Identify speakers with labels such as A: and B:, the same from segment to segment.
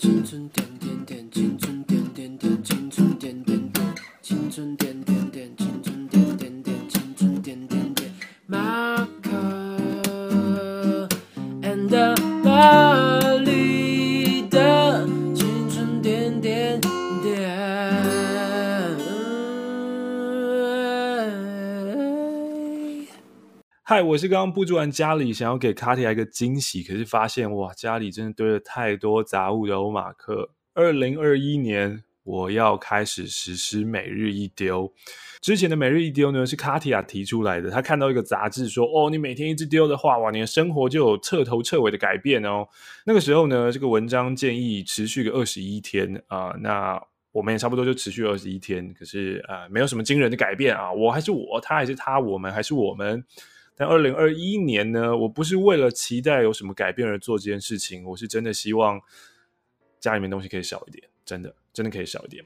A: 青春点点点，
B: 嗨，我是刚刚布置完家里，想要给卡提亚一个惊喜，可是发现哇，家里真的堆了太多杂物的欧马克。二零二一年，我要开始实施每日一丢。之前的每日一丢呢，是卡提亚提出来的。他看到一个杂志说，哦，你每天一直丢的话，哇，你的生活就有彻头彻尾的改变哦。那个时候呢，这个文章建议持续个二十一天啊、那我们也差不多就持续二十一天，可是啊、呃，没有什么惊人的改变啊。我还是我，他还是他，我们还是我们。但二零二一年呢，我不是为了期待有什么改变而做这件事情，我是真的希望家里面东西可以少一点，真的，真的可以少一点。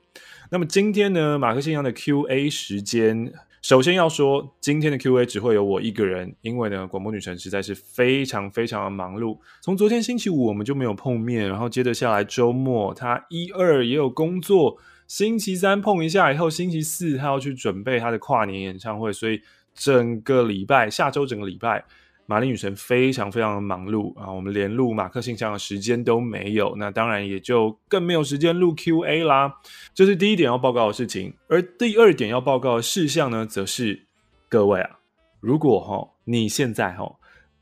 B: 那么今天呢，马克信箱的 Q&A 时间，首先要说，今天的 Q&A 只会有我一个人，因为呢，广播女神实在是非常非常的忙碌。从昨天星期五我们就没有碰面，然后接着下来周末，她一二也有工作，星期三碰一下以后，星期四他要去准备他的跨年演唱会，所以。整个礼拜，下周整个礼拜，玛丽女神非常非常的忙碌啊！我们连录马克信箱的时间都没有，那当然也就更没有时间录 Q&A 啦。这是第一点要报告的事情，而第二点要报告的事项呢，则是各位啊，如果哈你现在哈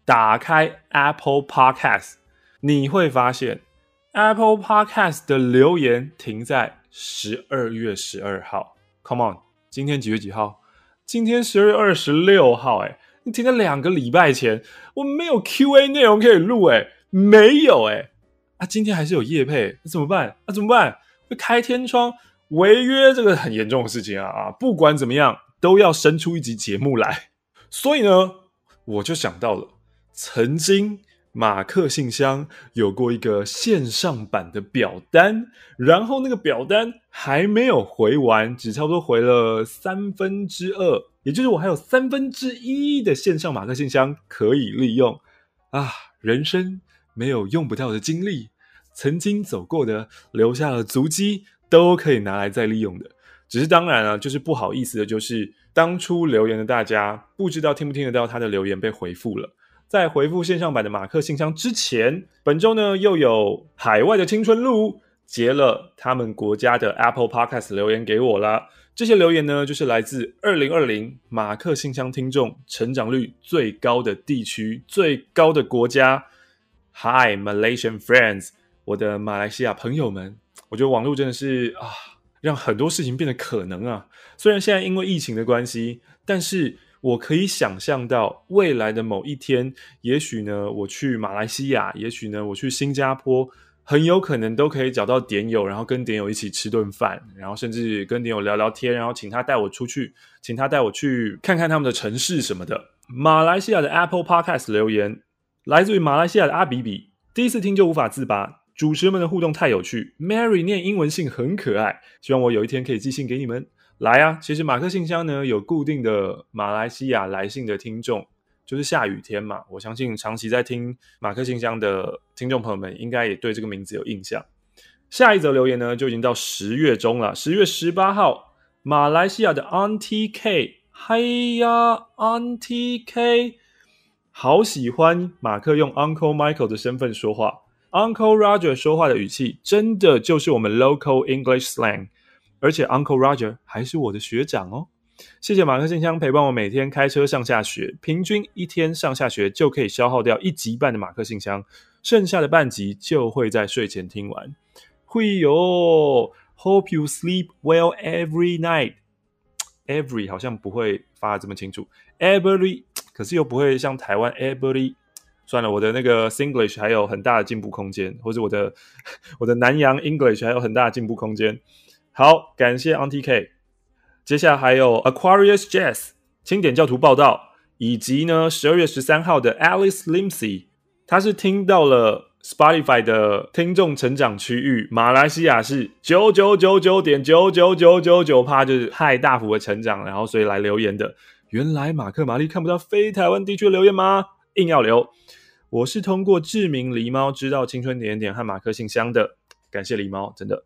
B: 打开 Apple Podcast，你会发现 Apple Podcast 的留言停在十二月十二号。Come on，今天几月几号？今天十二月二十六号，哎，你停在两个礼拜前，我没有 Q&A 内容可以录，哎，没有，哎，啊，今天还是有夜配，那怎么办？啊，怎么办？会开天窗违约，这个很严重的事情啊啊！不管怎么样，都要生出一集节目来。所以呢，我就想到了曾经。马克信箱有过一个线上版的表单，然后那个表单还没有回完，只差不多回了三分之二，也就是我还有三分之一的线上马克信箱可以利用啊！人生没有用不到的经历，曾经走过的留下了足迹，都可以拿来再利用的。只是当然啊，就是不好意思的，就是当初留言的大家不知道听不听得到他的留言被回复了。在回复线上版的马克信箱之前，本周呢又有海外的青春路截了他们国家的 Apple Podcast 留言给我了。这些留言呢，就是来自二零二零马克信箱听众成长率最高的地区、最高的国家。Hi Malaysian friends，我的马来西亚朋友们，我觉得网络真的是啊，让很多事情变得可能啊。虽然现在因为疫情的关系，但是。我可以想象到未来的某一天，也许呢，我去马来西亚，也许呢，我去新加坡，很有可能都可以找到点友，然后跟点友一起吃顿饭，然后甚至跟点友聊聊天，然后请他带我出去，请他带我去看看他们的城市什么的。马来西亚的 Apple Podcast 留言来自于马来西亚的阿比比，第一次听就无法自拔，主持人们的互动太有趣，Mary 念英文信很可爱，希望我有一天可以寄信给你们。来啊！其实马克信箱呢有固定的马来西亚来信的听众，就是下雨天嘛。我相信长期在听马克信箱的听众朋友们，应该也对这个名字有印象。下一则留言呢就已经到十月中了，十月十八号，马来西亚的 Auntie K，嗨呀，Auntie K，好喜欢马克用 Uncle Michael 的身份说话，Uncle Roger 说话的语气真的就是我们 local English slang。而且 Uncle Roger 还是我的学长哦，谢谢马克信箱陪伴我每天开车上下学，平均一天上下学就可以消耗掉一集半的马克信箱，剩下的半集就会在睡前听完。会哟，Hope you sleep well every night。Every 好像不会发得这么清楚，Every 可是又不会像台湾 Every。算了，我的那个 Singlish 还有很大的进步空间，或者我的 我的南洋 English 还有很大的进步空间。好，感谢 Auntie K。接下来还有 Aquarius Jazz 清点教徒报道，以及呢十二月十三号的 Alice Limsey，他是听到了 Spotify 的听众成长区域，马来西亚是九九九九点九九九九九趴，就是太大幅的成长，然后所以来留言的。原来马克玛丽看不到非台湾地区留言吗？硬要留。我是通过志明狸猫知道青春点点和马克信箱的。感谢狸猫，真的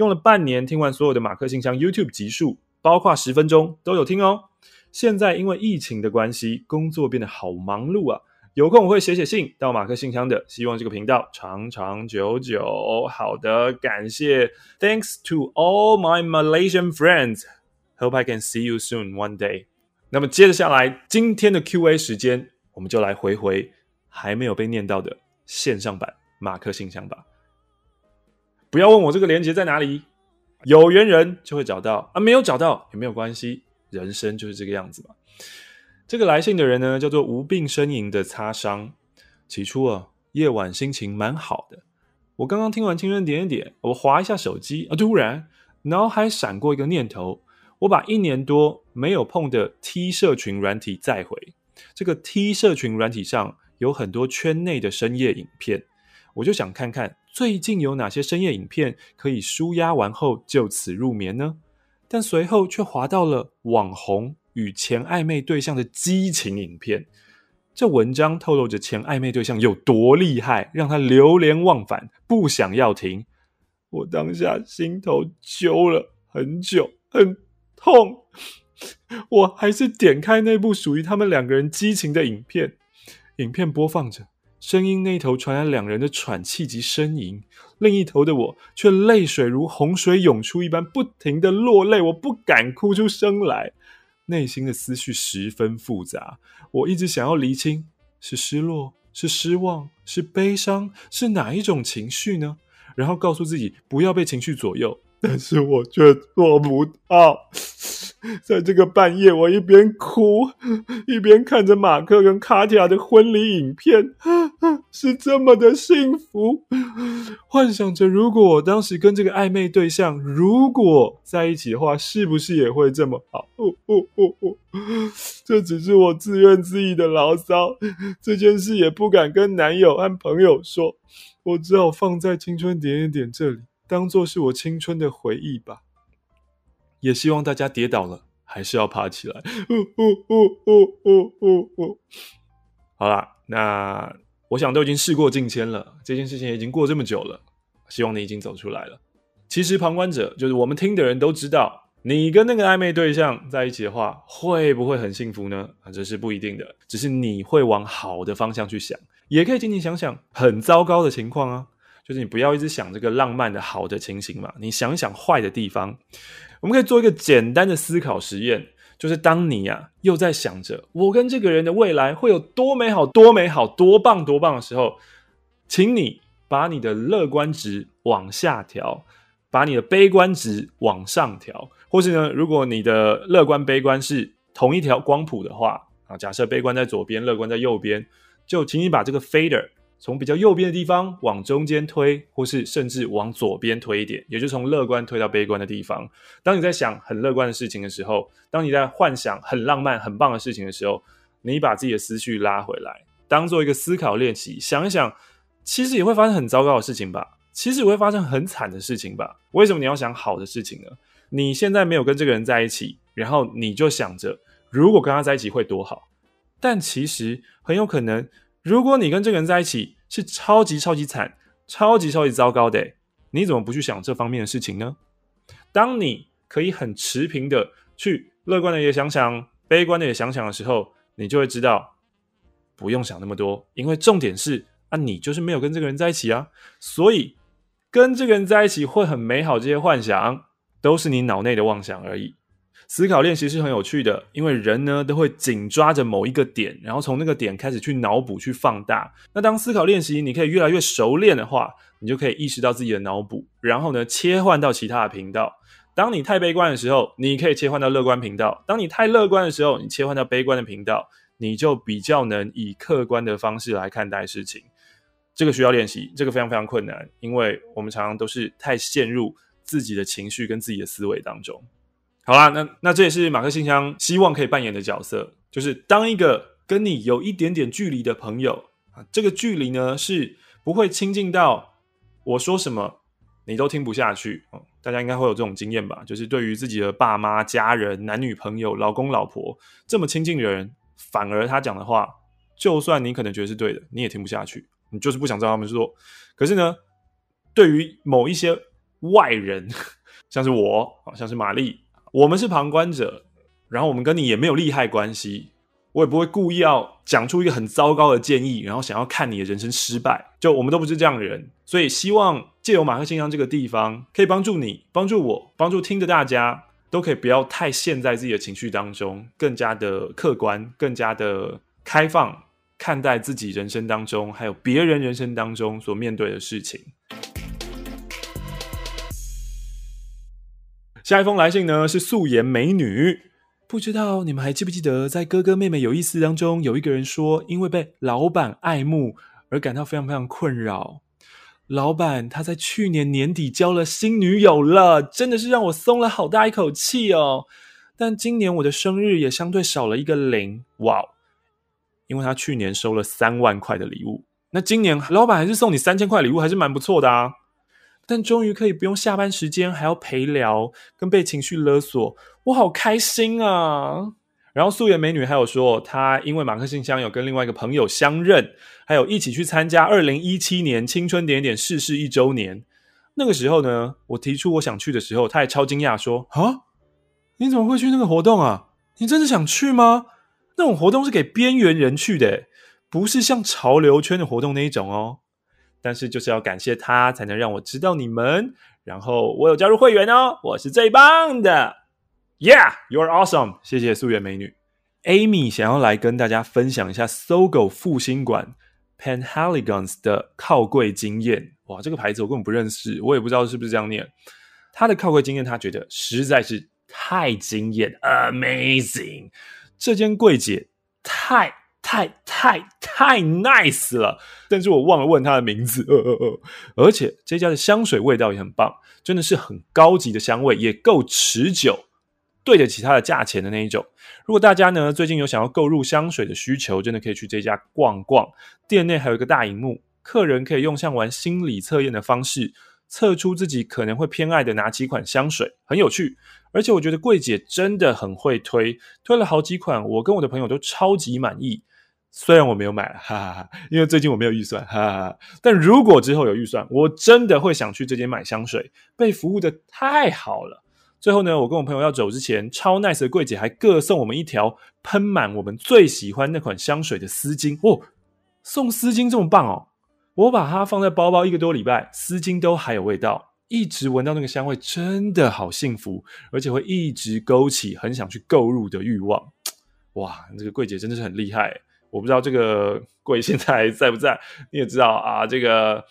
B: 用了半年听完所有的马克信箱 YouTube 集数，包括十分钟都有听哦。现在因为疫情的关系，工作变得好忙碌啊。有空我会写写信到马克信箱的，希望这个频道长长久久。好的，感谢，Thanks to all my Malaysian friends. Hope I can see you soon one day. 那么接着下来，今天的 Q&A 时间，我们就来回回还没有被念到的线上版马克信箱吧。不要问我这个连接在哪里，有缘人就会找到啊，没有找到也没有关系，人生就是这个样子嘛。这个来信的人呢，叫做无病呻吟的擦伤。起初啊，夜晚心情蛮好的。我刚刚听完青春点点点，我滑一下手机啊，突然脑海闪过一个念头，我把一年多没有碰的 T 社群软体载回。这个 T 社群软体上有很多圈内的深夜影片，我就想看看最近有哪些深夜影片可以舒压完后就此入眠呢？但随后却滑到了网红。与前暧昧对象的激情影片，这文章透露着前暧昧对象有多厉害，让他流连忘返，不想要停。我当下心头揪了很久，很痛。我还是点开那部属于他们两个人激情的影片，影片播放着，声音那头传来两人的喘气及呻吟，另一头的我却泪水如洪水涌出一般，不停的落泪，我不敢哭出声来。内心的思绪十分复杂，我一直想要厘清，是失落，是失望，是悲伤，是哪一种情绪呢？然后告诉自己不要被情绪左右。但是我却做不到。在这个半夜，我一边哭，一边看着马克跟卡蒂亚的婚礼影片，是这么的幸福。幻想着，如果我当时跟这个暧昧对象如果在一起的话，是不是也会这么好？哦哦哦哦，这只是我自怨自艾的牢骚。这件事也不敢跟男友和朋友说，我只好放在青春点点点这里。当做是我青春的回忆吧，也希望大家跌倒了还是要爬起来。呜呜呜呜呜呜呜。好啦，那我想都已经事过境迁了，这件事情已经过这么久了，希望你已经走出来了。其实旁观者就是我们听的人都知道，你跟那个暧昧对象在一起的话，会不会很幸福呢？啊，这是不一定的，只是你会往好的方向去想，也可以仅仅想想很糟糕的情况啊。就是你不要一直想这个浪漫的好的情形嘛，你想想坏的地方。我们可以做一个简单的思考实验，就是当你啊又在想着我跟这个人的未来会有多美好、多美好、多棒、多棒的时候，请你把你的乐观值往下调，把你的悲观值往上调，或是呢，如果你的乐观、悲观是同一条光谱的话啊，假设悲观在左边，乐观在右边，就请你把这个 fader。从比较右边的地方往中间推，或是甚至往左边推一点，也就是从乐观推到悲观的地方。当你在想很乐观的事情的时候，当你在幻想很浪漫、很棒的事情的时候，你把自己的思绪拉回来，当做一个思考练习，想一想，其实也会发生很糟糕的事情吧？其实也会发生很惨的事情吧？为什么你要想好的事情呢？你现在没有跟这个人在一起，然后你就想着如果跟他在一起会多好，但其实很有可能。如果你跟这个人在一起是超级超级惨、超级超级糟糕的，你怎么不去想这方面的事情呢？当你可以很持平的去乐观的也想想，悲观的也想想的时候，你就会知道不用想那么多，因为重点是啊，你就是没有跟这个人在一起啊，所以跟这个人在一起会很美好，这些幻想都是你脑内的妄想而已。思考练习是很有趣的，因为人呢都会紧抓着某一个点，然后从那个点开始去脑补、去放大。那当思考练习你可以越来越熟练的话，你就可以意识到自己的脑补，然后呢切换到其他的频道。当你太悲观的时候，你可以切换到乐观频道；当你太乐观的时候，你切换到悲观的频道，你就比较能以客观的方式来看待事情。这个需要练习，这个非常非常困难，因为我们常常都是太陷入自己的情绪跟自己的思维当中。好啦，那那这也是马克信箱希望可以扮演的角色，就是当一个跟你有一点点距离的朋友啊，这个距离呢是不会亲近到我说什么你都听不下去。大家应该会有这种经验吧？就是对于自己的爸妈、家人、男女朋友、老公、老婆这么亲近的人，反而他讲的话，就算你可能觉得是对的，你也听不下去，你就是不想知道他们说。可是呢，对于某一些外人，像是我，像是玛丽，我们是旁观者，然后我们跟你也没有利害关系，我也不会故意要讲出一个很糟糕的建议，然后想要看你的人生失败。就我们都不是这样的人，所以希望借由马克信箱这个地方，可以帮助你，帮助我，帮助听的大家，都可以不要太陷在自己的情绪当中，更加的客观，更加的开放。看待自己人生当中，还有别人人生当中所面对的事情。下一封来信呢，是素颜美女，不知道你们还记不记得，在哥哥妹妹有意思当中，有一个人说，因为被老板爱慕而感到非常非常困扰。老板他在去年年底交了新女友了，真的是让我松了好大一口气哦。但今年我的生日也相对少了一个零，哇！因为他去年收了三万块的礼物，那今年老板还是送你三千块礼物，还是蛮不错的啊。但终于可以不用下班时间还要陪聊，跟被情绪勒索，我好开心啊！然后素颜美女还有说，她因为马克信箱有跟另外一个朋友相认，还有一起去参加二零一七年青春点点逝世一周年。那个时候呢，我提出我想去的时候，她还超惊讶说：“啊，你怎么会去那个活动啊？你真的想去吗？”那种活动是给边缘人去的，不是像潮流圈的活动那一种哦。但是就是要感谢他，才能让我知道你们。然后我有加入会员哦，我是最棒的，Yeah，you're awesome。谢谢素颜美女 Amy 想要来跟大家分享一下 SOGO 复兴馆 Penhaligon's 的靠柜经验。哇，这个牌子我根本不认识，我也不知道是不是这样念。他的靠柜经验，他觉得实在是太惊艳，Amazing。这间柜姐太太太太 nice 了，但是我忘了问她的名字。呃呃呃，而且这家的香水味道也很棒，真的是很高级的香味，也够持久，对得起它的价钱的那一种。如果大家呢最近有想要购入香水的需求，真的可以去这家逛逛。店内还有一个大荧幕，客人可以用像玩心理测验的方式，测出自己可能会偏爱的哪几款香水，很有趣。而且我觉得柜姐真的很会推，推了好几款，我跟我的朋友都超级满意。虽然我没有买，哈哈哈，因为最近我没有预算，哈哈哈。但如果之后有预算，我真的会想去这间买香水，被服务的太好了。最后呢，我跟我朋友要走之前，超 nice 的柜姐还各送我们一条喷满我们最喜欢那款香水的丝巾哦，送丝巾这么棒哦！我把它放在包包一个多礼拜，丝巾都还有味道。一直闻到那个香味，真的好幸福，而且会一直勾起很想去购入的欲望。哇，这个柜姐真的是很厉害！我不知道这个鬼现在在不在？你也知道啊，这个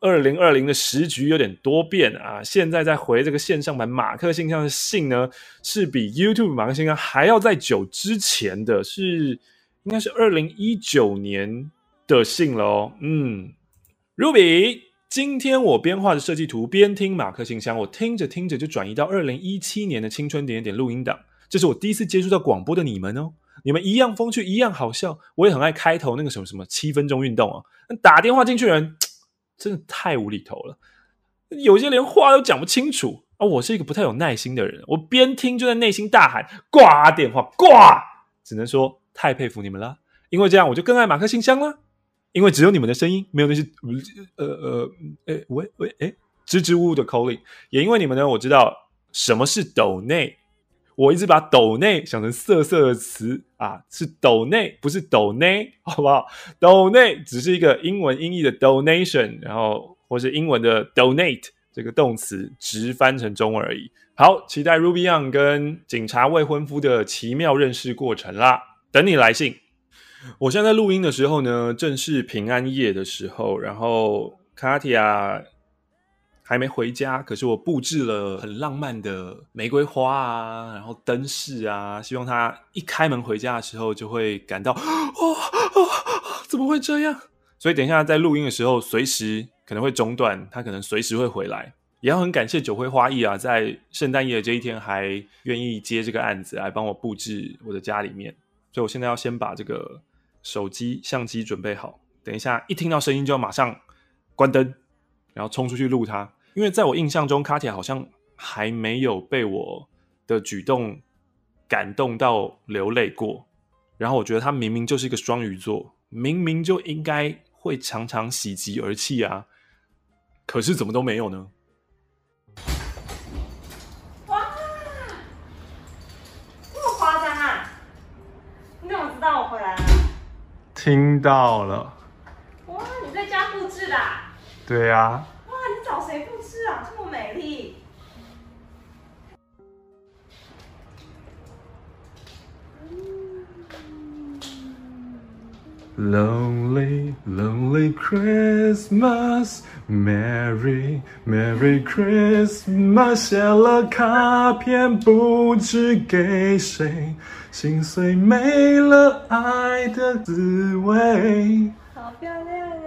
B: 二零二零的时局有点多变啊。现在在回这个线上版马克信箱的信呢，是比 YouTube 马克信箱还要再久之前的，是应该是二零一九年的信了哦。嗯，Ruby。今天我边画着设计图边听马克信箱，我听着听着就转移到二零一七年的青春点点录音档。这是我第一次接触到广播的你们哦，你们一样风趣，一样好笑。我也很爱开头那个什么什么七分钟运动啊，那打电话进去的人 真的太无厘头了，有些连话都讲不清楚啊。我是一个不太有耐心的人，我边听就在内心大喊挂电话挂，只能说太佩服你们了，因为这样我就更爱马克信箱了。因为只有你们的声音，没有那些呃呃诶喂喂诶支支吾吾的口令也因为你们呢，我知道什么是抖内。我一直把抖内想成色色的词啊，是抖内，不是抖内，好不好？抖内只是一个英文音译的 donation，然后或是英文的 donate 这个动词直翻成中文而已。好，期待 Ruby Young 跟警察未婚夫的奇妙认识过程啦，等你来信。我现在录音的时候呢，正是平安夜的时候，然后卡蒂亚还没回家，可是我布置了很浪漫的玫瑰花啊，然后灯饰啊，希望他一开门回家的时候就会感到，哦 哦，怎么会这样？所以等一下在录音的时候，随时可能会中断，他可能随时会回来。也要很感谢九辉花艺啊，在圣诞夜的这一天还愿意接这个案子来帮我布置我的家里面，所以我现在要先把这个。手机相机准备好，等一下一听到声音就要马上关灯，然后冲出去录它。因为在我印象中，卡提亚好像还没有被我的举动感动到流泪过。然后我觉得他明明就是一个双鱼座，明明就应该会常常喜极而泣啊。可是怎么都没有呢？
C: 哇，这么夸张啊！你怎么知道我回来了？
B: 听到了。
C: 哇，你在家布置的啊？
B: 对呀。
C: 哇，
B: Lonely, lonely Christmas, Merry, Merry Christmas。写了卡片，不知给谁，心碎没了爱的滋味。
C: 好漂亮啊！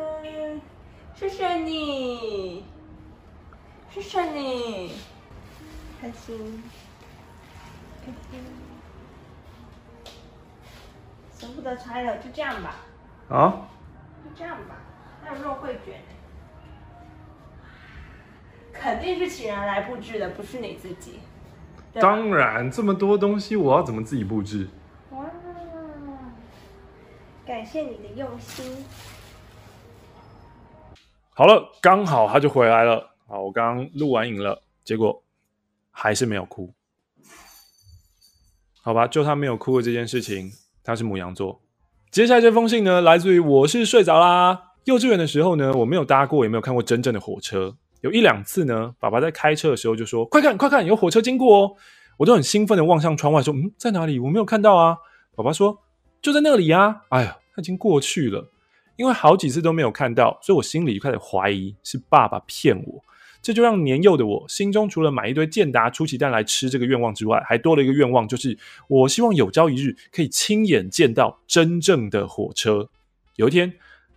C: 谢谢你，谢谢你，开心，开心，舍不得拆了，就这样吧。
B: 啊，
C: 就这样吧。还有肉桂卷，肯定是请人来布置的，不是你自己。
B: 当然，这么多东西，我要怎么自己布置？
C: 哇，感谢你的用心。
B: 好了，刚好他就回来了。好，我刚刚录完影了，结果还是没有哭。好吧，就他没有哭的这件事情，他是母羊座。接下来这封信呢，来自于我是睡着啦。幼稚园的时候呢，我没有搭过，也没有看过真正的火车。有一两次呢，爸爸在开车的时候就说：“快看，快看，有火车经过哦！”我都很兴奋的望向窗外，说：“嗯，在哪里？我没有看到啊。”爸爸说：“就在那里呀。”哎呀，他已经过去了。因为好几次都没有看到，所以我心里就开始怀疑是爸爸骗我。这就让年幼的我心中除了买一堆健达出奇蛋来吃这个愿望之外，还多了一个愿望，就是我希望有朝一日可以亲眼见到真正的火车。有一天，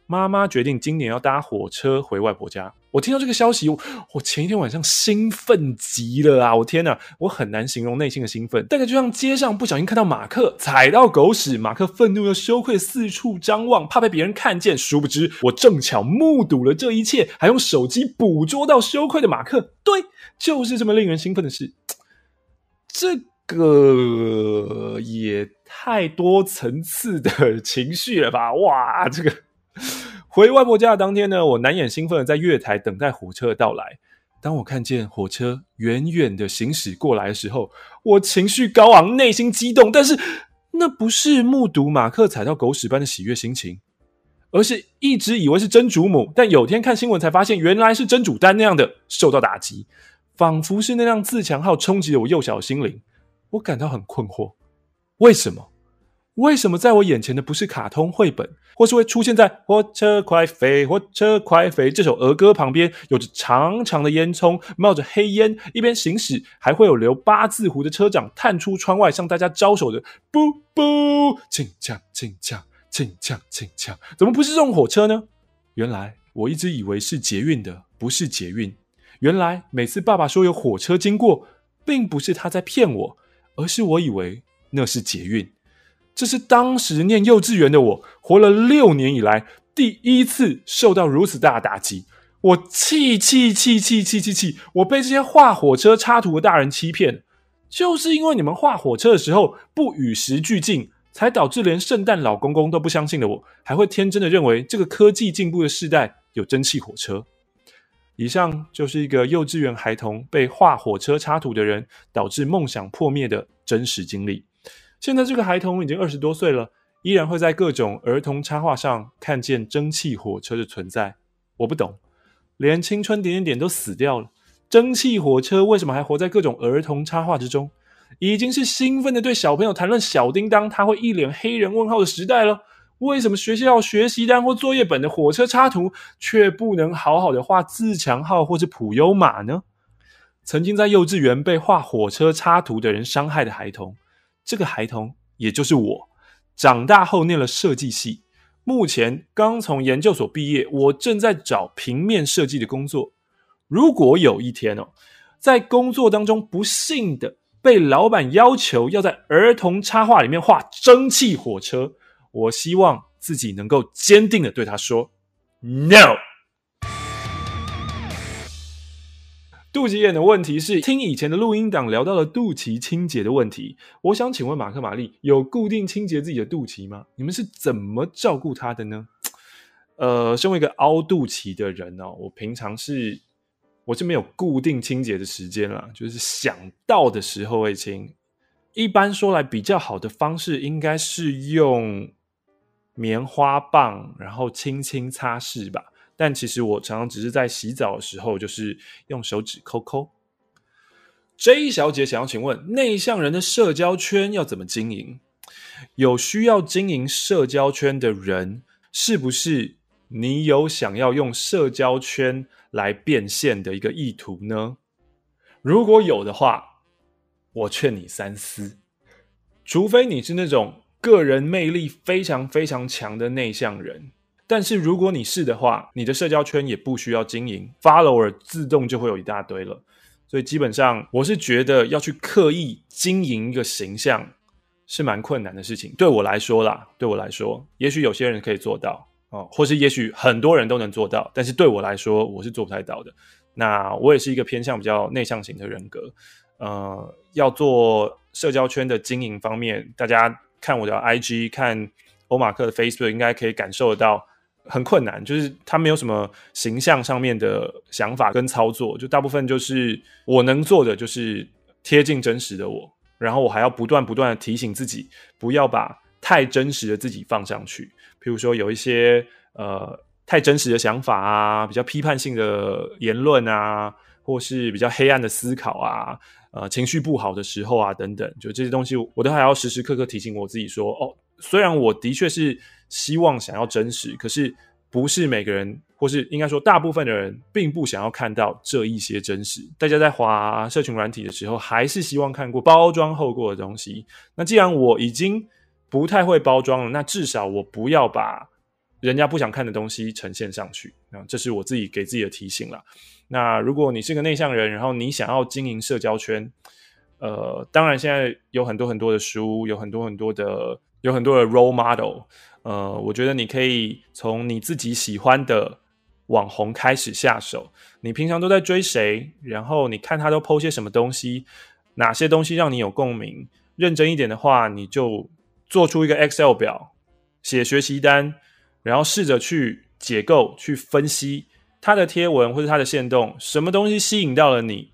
B: 妈妈决定今年要搭火车回外婆家。我听到这个消息，我，前一天晚上兴奋极了啊！我天哪，我很难形容内心的兴奋。大概就像街上不小心看到马克踩到狗屎，马克愤怒又羞愧四处张望，怕被别人看见。殊不知，我正巧目睹了这一切，还用手机捕捉到羞愧的马克。对，就是这么令人兴奋的事。这个也太多层次的情绪了吧？哇，这个。回外婆家的当天呢，我难掩兴奋的在月台等待火车的到来。当我看见火车远远的行驶过来的时候，我情绪高昂，内心激动。但是那不是目睹马克踩到狗屎般的喜悦心情，而是一直以为是真主母，但有天看新闻才发现原来是真主丹那样的受到打击，仿佛是那辆自强号冲击了我幼小的心灵。我感到很困惑，为什么？为什么在我眼前的不是卡通绘本，或是会出现在《火车快飞，火车快飞》这首儿歌旁边，有着长长的烟囱，冒着黑烟，一边行驶，还会有留八字胡的车长探出窗外向大家招手的“啵啵”，进将进将进将进将，怎么不是这种火车呢？原来我一直以为是捷运的，不是捷运。原来每次爸爸说有火车经过，并不是他在骗我，而是我以为那是捷运。这是当时念幼稚园的我，活了六年以来第一次受到如此大的打击。我气气气气气气气！我被这些画火车插图的大人欺骗，就是因为你们画火车的时候不与时俱进，才导致连圣诞老公公都不相信的我，还会天真的认为这个科技进步的时代有蒸汽火车。以上就是一个幼稚园孩童被画火车插图的人，导致梦想破灭的真实经历。现在这个孩童已经二十多岁了，依然会在各种儿童插画上看见蒸汽火车的存在。我不懂，连青春点点点都死掉了，蒸汽火车为什么还活在各种儿童插画之中？已经是兴奋的对小朋友谈论小叮当他会一脸黑人问号的时代了。为什么学校学习单或作业本的火车插图却不能好好的画自强号或是普悠玛呢？曾经在幼稚园被画火车插图的人伤害的孩童。这个孩童也就是我，长大后念了设计系，目前刚从研究所毕业，我正在找平面设计的工作。如果有一天哦，在工作当中不幸的被老板要求要在儿童插画里面画蒸汽火车，我希望自己能够坚定的对他说：“No。”肚脐眼的问题是听以前的录音档聊到了肚脐清洁的问题。我想请问马克、玛丽有固定清洁自己的肚脐吗？你们是怎么照顾它的呢？呃，身为一个凹肚脐的人呢、哦，我平常是我是没有固定清洁的时间啦，就是想到的时候会清。一般说来，比较好的方式应该是用棉花棒，然后轻轻擦拭吧。但其实我常常只是在洗澡的时候，就是用手指抠抠。J 小姐想要请问，内向人的社交圈要怎么经营？有需要经营社交圈的人，是不是你有想要用社交圈来变现的一个意图呢？如果有的话，我劝你三思。除非你是那种个人魅力非常非常强的内向人，但是如果你是的话，你的社交圈也不需要经营，follower 自动就会有一大堆了。所以基本上，我是觉得要去刻意经营一个形象是蛮困难的事情。对我来说啦，对我来说，也许有些人可以做到哦，或是也许很多人都能做到，但是对我来说，我是做不太到的。那我也是一个偏向比较内向型的人格，呃，要做社交圈的经营方面，大家看我的 IG，看欧马克的 Facebook，应该可以感受得到。很困难，就是他没有什么形象上面的想法跟操作，就大部分就是我能做的就是贴近真实的我，然后我还要不断不断的提醒自己，不要把太真实的自己放上去。譬如说有一些呃太真实的想法啊，比较批判性的言论啊，或是比较黑暗的思考啊，呃情绪不好的时候啊等等，就这些东西，我都还要时时刻刻提醒我自己说，哦，虽然我的确是。希望想要真实，可是不是每个人，或是应该说大部分的人，并不想要看到这一些真实。大家在滑社群软体的时候，还是希望看过包装后过的东西。那既然我已经不太会包装了，那至少我不要把人家不想看的东西呈现上去。那这是我自己给自己的提醒了。那如果你是个内向人，然后你想要经营社交圈，呃，当然现在有很多很多的书，有很多很多的，有很多的 role model。呃，我觉得你可以从你自己喜欢的网红开始下手。你平常都在追谁？然后你看他都 po 些什么东西？哪些东西让你有共鸣？认真一点的话，你就做出一个 Excel 表，写学习单，然后试着去解构、去分析他的贴文或者他的线动，什么东西吸引到了你？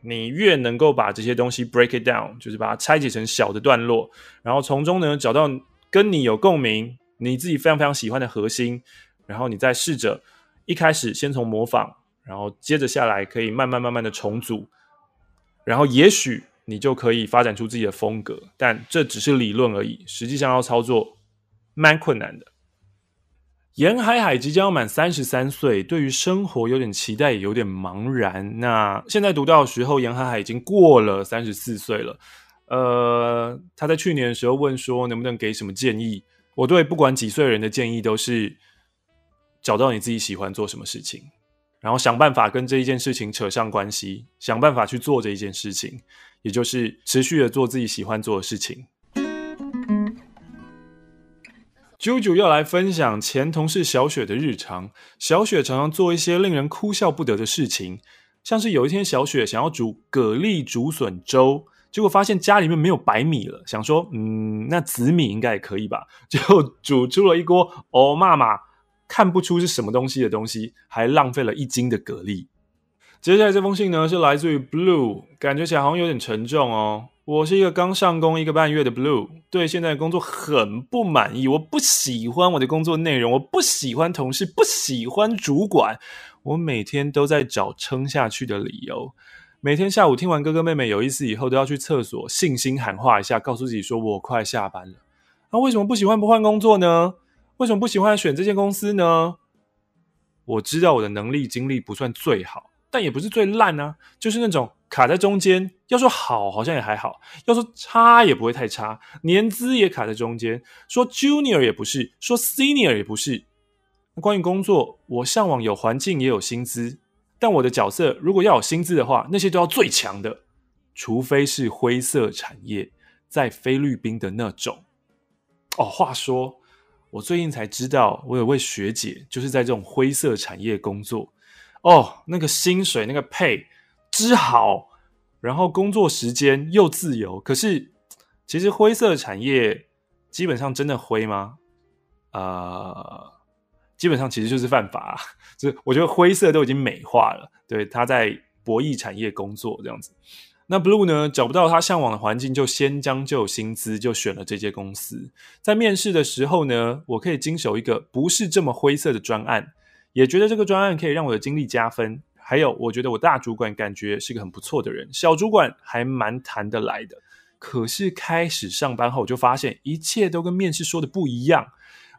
B: 你越能够把这些东西 break it down，就是把它拆解成小的段落，然后从中呢找到跟你有共鸣。你自己非常非常喜欢的核心，然后你再试着一开始先从模仿，然后接着下来可以慢慢慢慢的重组，然后也许你就可以发展出自己的风格，但这只是理论而已，实际上要操作蛮困难的。严海海即将要满三十三岁，对于生活有点期待，也有点茫然。那现在读到的时候，严海海已经过了三十四岁了。呃，他在去年的时候问说，能不能给什么建议？我对不管几岁人的建议都是找到你自己喜欢做什么事情，然后想办法跟这一件事情扯上关系，想办法去做这一件事情，也就是持续的做自己喜欢做的事情。啾啾要来分享前同事小雪的日常。小雪常常做一些令人哭笑不得的事情，像是有一天小雪想要煮蛤蜊竹笋粥。结果发现家里面没有白米了，想说，嗯，那紫米应该也可以吧？就煮出了一锅哦，妈妈看不出是什么东西的东西，还浪费了一斤的蛤蜊。接下来这封信呢，是来自于 Blue，感觉起来好像有点沉重哦。我是一个刚上工一个半月的 Blue，对现在的工作很不满意，我不喜欢我的工作内容，我不喜欢同事，不喜欢主管，我每天都在找撑下去的理由。每天下午听完哥哥妹妹有意思以后，都要去厕所信心喊话一下，告诉自己说我快下班了。那、为什么不喜欢不换工作呢？为什么不喜欢选这间公司呢？我知道我的能力经历不算最好，但也不是最烂啊，就是那种卡在中间。要说好，好像也还好；要说差，也不会太差。年资也卡在中间，说 junior 也不是，说 senior 也不是。关于工作，我向往有环境也有薪资。但我的角色如果要有薪资的话，那些都要最强的，除非是灰色产业，在菲律宾的那种。哦，话说我最近才知道，我有位学姐就是在这种灰色产业工作。哦，那个薪水那个配支好，然后工作时间又自由。可是其实灰色产业基本上真的灰吗？呃。基本上其实就是犯法啊。就我觉得灰色都已经美化了。对，他在博弈产业工作这样子。那 Blue 呢，找不到他向往的环境，就先将就薪资，就选了这间公司。在面试的时候呢，我可以经手一个不是这么灰色的专案，也觉得这个专案可以让我的经历加分。还有，我觉得我大主管感觉是个很不错的人，小主管还蛮谈得来的。可是开始上班后，我就发现一切都跟面试说的不一样。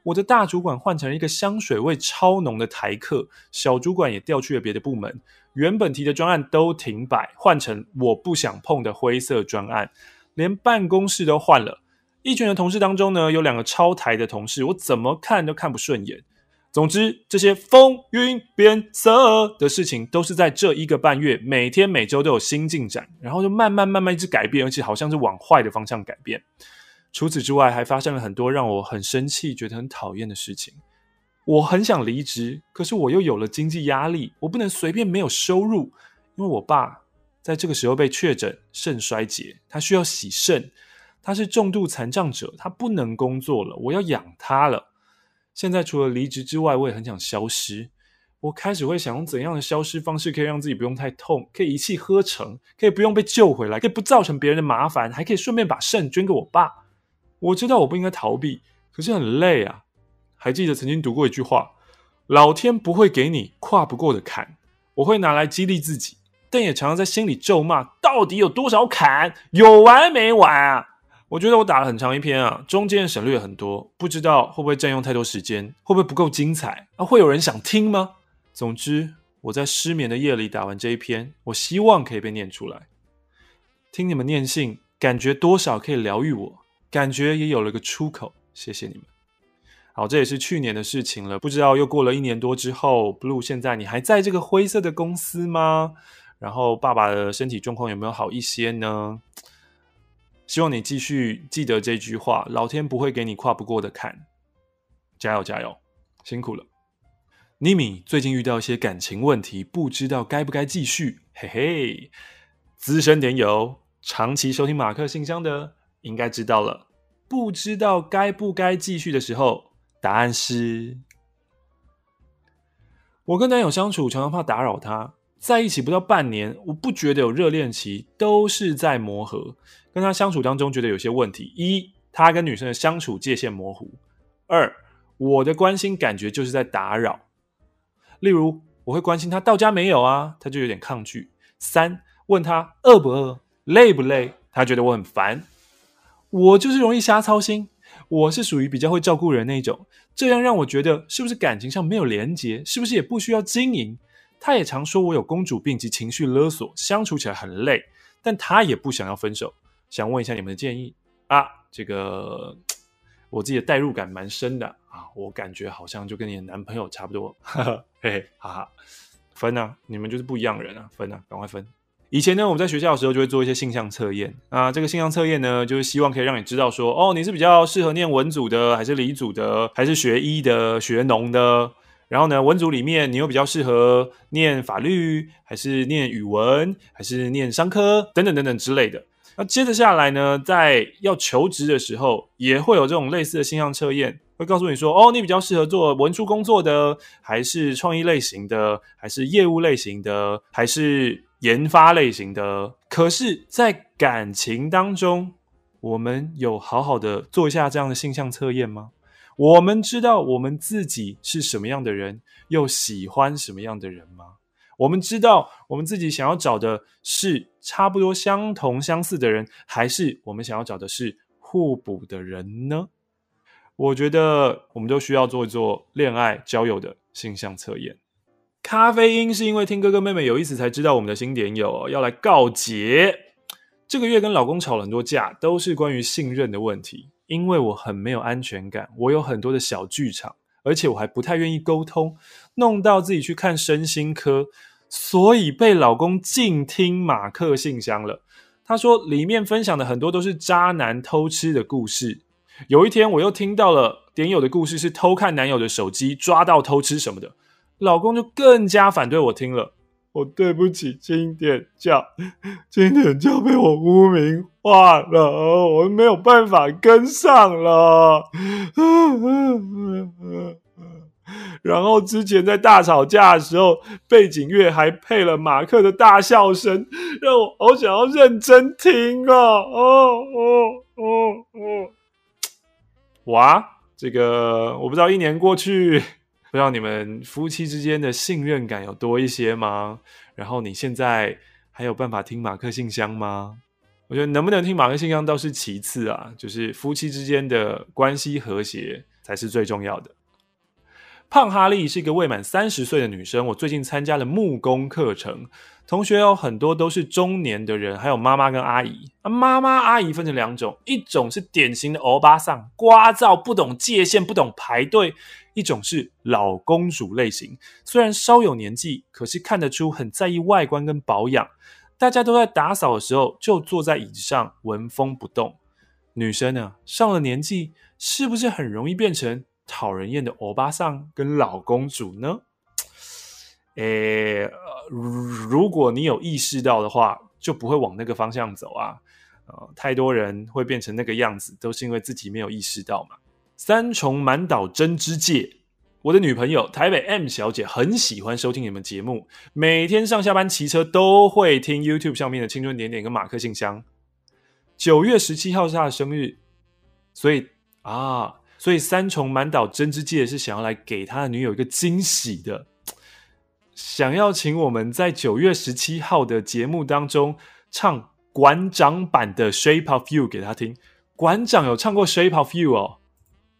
B: 我的大主管换成了一个香水味超浓的台客，小主管也调去了别的部门。原本提的专案都停摆，换成我不想碰的灰色专案，连办公室都换了。一群的同事当中呢，有两个超台的同事，我怎么看都看不顺眼。总之，这些风云变色的事情，都是在这一个半月，每天每周都有新进展，然后就慢慢慢慢一直改变，而且好像是往坏的方向改变。除此之外，还发生了很多让我很生气、觉得很讨厌的事情。我很想离职，可是我又有了经济压力，我不能随便没有收入，因为我爸在这个时候被确诊肾衰竭，他需要洗肾，他是重度残障者，他不能工作了，我要养他了。现在除了离职之外，我也很想消失。我开始会想用怎样的消失方式可以让自己不用太痛，可以一气呵成，可以不用被救回来，可以不造成别人的麻烦，还可以顺便把肾捐给我爸。我知道我不应该逃避，可是很累啊。还记得曾经读过一句话：“老天不会给你跨不过的坎，我会拿来激励自己。”但也常常在心里咒骂：“到底有多少坎？有完没完啊？”我觉得我打了很长一篇啊，中间省略很多，不知道会不会占用太多时间，会不会不够精彩啊？会有人想听吗？总之，我在失眠的夜里打完这一篇，我希望可以被念出来。听你们念信，感觉多少可以疗愈我，感觉也有了个出口。谢谢你们。好，这也是去年的事情了。不知道又过了一年多之后，Blue 现在你还在这个灰色的公司吗？然后爸爸的身体状况有没有好一些呢？希望你继续记得这句话：老天不会给你跨不过的坎。加油加油，辛苦了。Nimi 最近遇到一些感情问题，不知道该不该继续。嘿嘿，资深点友，长期收听马克信箱的，应该知道了。不知道该不该继续的时候。答案是，我跟男友相处常常怕打扰他，在一起不到半年，我不觉得有热恋期，都是在磨合。跟他相处当中觉得有些问题：一，他跟女生的相处界限模糊；二，我的关心感觉就是在打扰。例如，我会关心他到家没有啊，他就有点抗拒；三，问他饿不饿、累不累，他觉得我很烦。我就是容易瞎操心。我是属于比较会照顾人那种，这样让我觉得是不是感情上没有连结，是不是也不需要经营？他也常说我有公主病及情绪勒索，相处起来很累，但他也不想要分手。想问一下你们的建议啊？这个 我自己的代入感蛮深的啊，我感觉好像就跟你的男朋友差不多，呵 呵嘿嘿哈哈，分啊，你们就是不一样人啊，分啊，赶快分。以前呢，我们在学校的时候就会做一些性向测验啊。这个性向测验呢，就是希望可以让你知道说，哦，你是比较适合念文组的，还是理组的，还是学医的、学农的。然后呢，文组里面你又比较适合念法律，还是念语文，还是念商科等等等等之类的。那接着下来呢，在要求职的时候，也会有这种类似的性向测验，会告诉你说，哦，你比较适合做文书工作的，还是创意类型的，还是业务类型的，还是研发类型的，可是，在感情当中，我们有好好的做一下这样的性向测验吗？我们知道我们自己是什么样的人，又喜欢什么样的人吗？我们知道我们自己想要找的是差不多相同相似的人，还是我们想要找的是互补的人呢？我觉得我们都需要做一做恋爱交友的性向测验。咖啡因是因为听哥哥妹妹有意思才知道我们的新点友要来告捷。这个月跟老公吵了很多架，都是关于信任的问题。因为我很没有安全感，我有很多的小剧场，而且我还不太愿意沟通，弄到自己去看身心科，所以被老公静听马克信箱了。他说里面分享的很多都是渣男偷吃的故事。有一天我又听到了点友的故事，是偷看男友的手机，抓到偷吃什么的。老公就更加反对我听了，我对不起经典教，经典教被我污名化了，我没有办法跟上了。然后之前在大吵架的时候，背景乐还配了马克的大笑声，让我好想要认真听啊！哦哦哦哦！哇，这个我不知道一年过去，不知道你们夫妻之间的信任感有多一些吗？然后你现在还有办法听马克信箱吗？我觉得能不能听马克信箱倒是其次啊，就是夫妻之间的关系和谐才是最重要的。胖哈利是一个未满三十岁的女生。我最近参加了木工课程，同学有很多都是中年的人，还有妈妈跟阿姨。啊，妈妈阿姨分成两种，一种是典型的欧巴桑，聒噪，不懂界限，不懂排队；一种是老公主类型，虽然稍有年纪，可是看得出很在意外观跟保养。大家都在打扫的时候，就坐在椅子上纹风不动。女生呢，上了年纪，是不是很容易变成讨人厌的欧巴桑跟老公主呢？诶，如果你有意识到的话，就不会往那个方向走啊。呃，太多人会变成那个样子，都是因为自己没有意识到嘛。三重满岛真知介，我的女朋友台北 M 小姐很喜欢收听你们节目，每天上下班骑车都会听 YouTube 上面的青春点点跟马克信箱。九月十七号是她的生日，所以啊。所以三重满岛真知介是想要来给他的女友一个惊喜的，想要请我们在九月十七号的节目当中唱馆长版的《Shape of You》给她听。馆长有唱过《Shape of You》哦，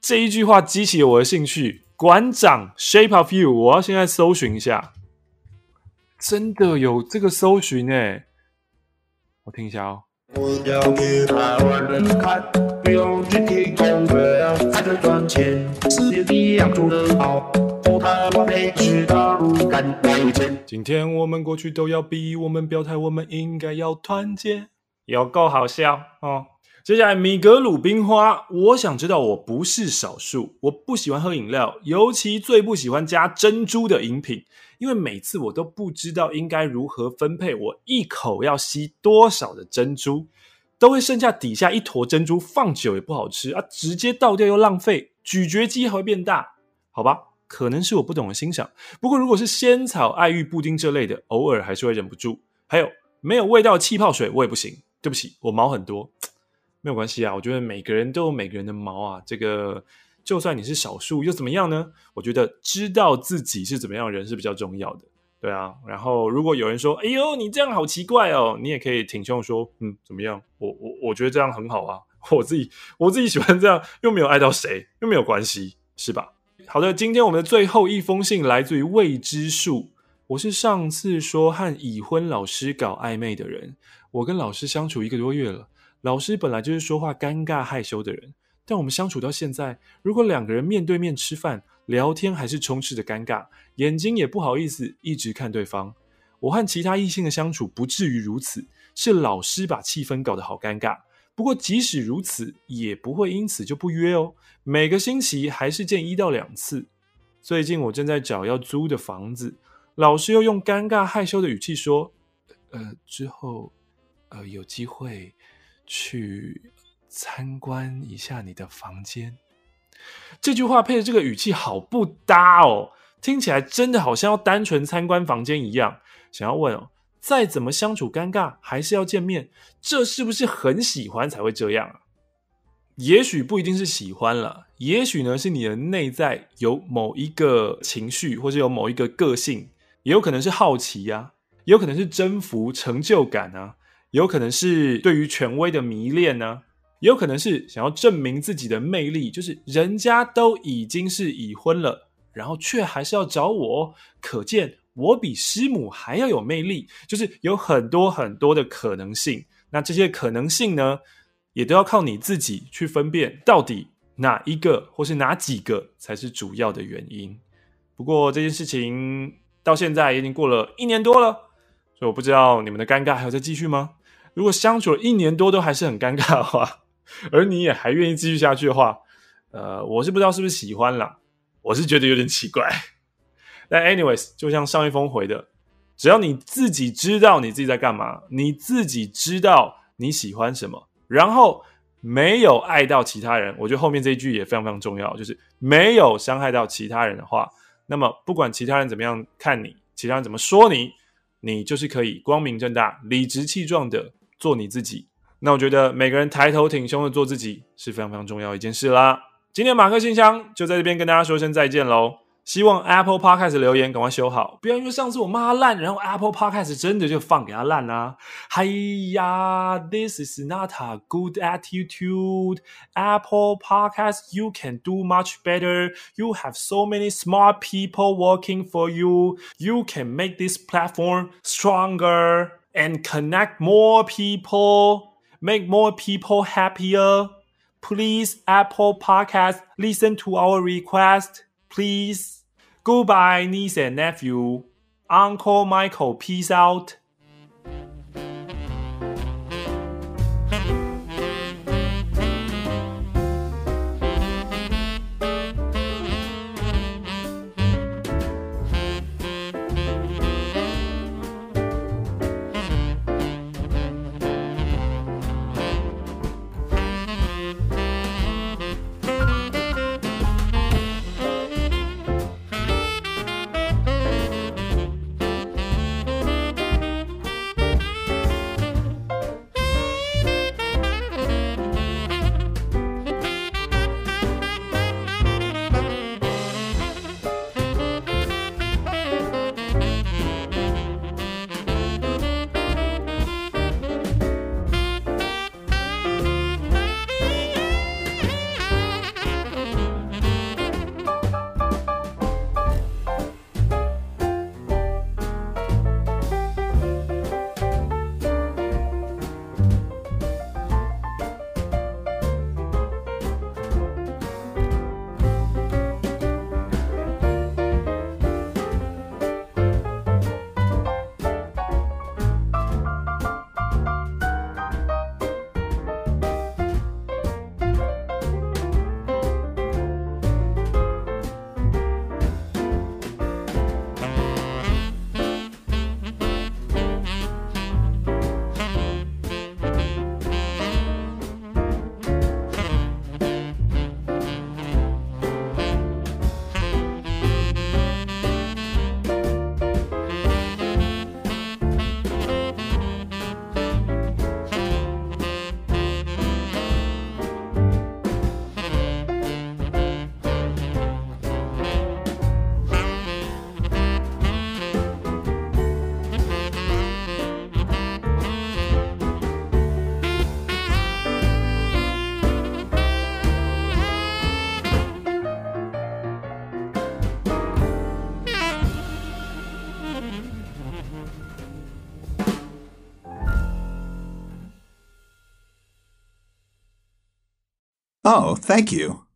B: 这一句话激起了我的兴趣。馆长《Shape of You》，我要现在搜寻一下，真的有这个搜寻诶，我听一下哦。我要给台湾人看，不用去听公会，还在赚钱，世界一样做得好。台湾每区大陆干有钱。今天我们过去都要比，我们表态，我们应该要团结。有够好笑哦！接下来米格鲁冰花，我想知道我不是少数，我不喜欢喝饮料，尤其最不喜欢加珍珠的饮品。因为每次我都不知道应该如何分配，我一口要吸多少的珍珠，都会剩下底下一坨珍珠，放久也不好吃啊，直接倒掉又浪费，咀嚼肌还会变大，好吧？可能是我不懂得欣赏。不过如果是仙草爱玉布丁这类的，偶尔还是会忍不住。还有没有味道的气泡水我也不行，对不起，我毛很多，没有关系啊，我觉得每个人都有每个人的毛啊，这个。就算你是少数又怎么样呢？我觉得知道自己是怎么样的人是比较重要的，对啊。然后如果有人说：“哎呦，你这样好奇怪哦！”你也可以挺胸说：“嗯，怎么样？我我我觉得这样很好啊，我自己我自己喜欢这样，又没有碍到谁，又没有关系，是吧？”好的，今天我们的最后一封信来自于未知数。我是上次说和已婚老师搞暧昧的人，我跟老师相处一个多月了，老师本来就是说话尴尬害羞的人。但我们相处到现在，如果两个人面对面吃饭聊天，还是充斥着尴尬，眼睛也不好意思一直看对方。我和其他异性的相处不至于如此，是老师把气氛搞得好尴尬。不过即使如此，也不会因此就不约哦，每个星期还是见一到两次。最近我正在找要租的房子，老师又用尴尬害羞的语气说：“呃，之后，呃，有机会去。”参观一下你的房间，这句话配的这个语气好不搭哦，听起来真的好像要单纯参观房间一样。想要问哦，再怎么相处尴尬，还是要见面，这是不是很喜欢才会这样啊？也许不一定是喜欢了，也许呢是你的内在有某一个情绪，或者有某一个个性，也有可能是好奇呀、啊，也有可能是征服、成就感啊，有可能是对于权威的迷恋呢、也有可能是想要证明自己的魅力，就是人家都已经是已婚了，然后却还是要找我，可见我比师母还要有魅力，就是有很多很多的可能性。那这些可能性呢，也都要靠你自己去分辨，到底哪一个或是哪几个才是主要的原因。不过这件事情到现在已经过了一年多了，所以我不知道你们的尴尬还要再继续吗？如果相处了一年多都还是很尴尬的话，而你也还愿意继续下去的话，呃，我是不知道是不是喜欢啦，我是觉得有点奇怪。但 anyways，就像上一封回的，只要你自己知道你自己在干嘛，你自己知道你喜欢什么，然后没有爱到其他人，我觉得后面这一句也非常非常重要，就是没有伤害到其他人的话，那么不管其他人怎么样看你，其他人怎么说你，你就是可以光明正大、理直气壮的做你自己。那我觉得每个人抬头挺胸的做自己是非常非常重要一件事啦。今天马克信箱就在这边跟大家说声再见喽。希望 Apple Podcast 留言赶快修好，不要因为上次我骂他烂，然后 Apple Podcast 真的就放给他烂啦、啊。嗨呀，This is not a good attitude. Apple Podcast, you can do much better. You have so many smart people working for you. You can make this platform stronger and connect more people, make more people happier. Please, Apple Podcast, listen to our request, please. Goodbye, niece and nephew. Uncle Michael, peace out.
D: Oh, thank you.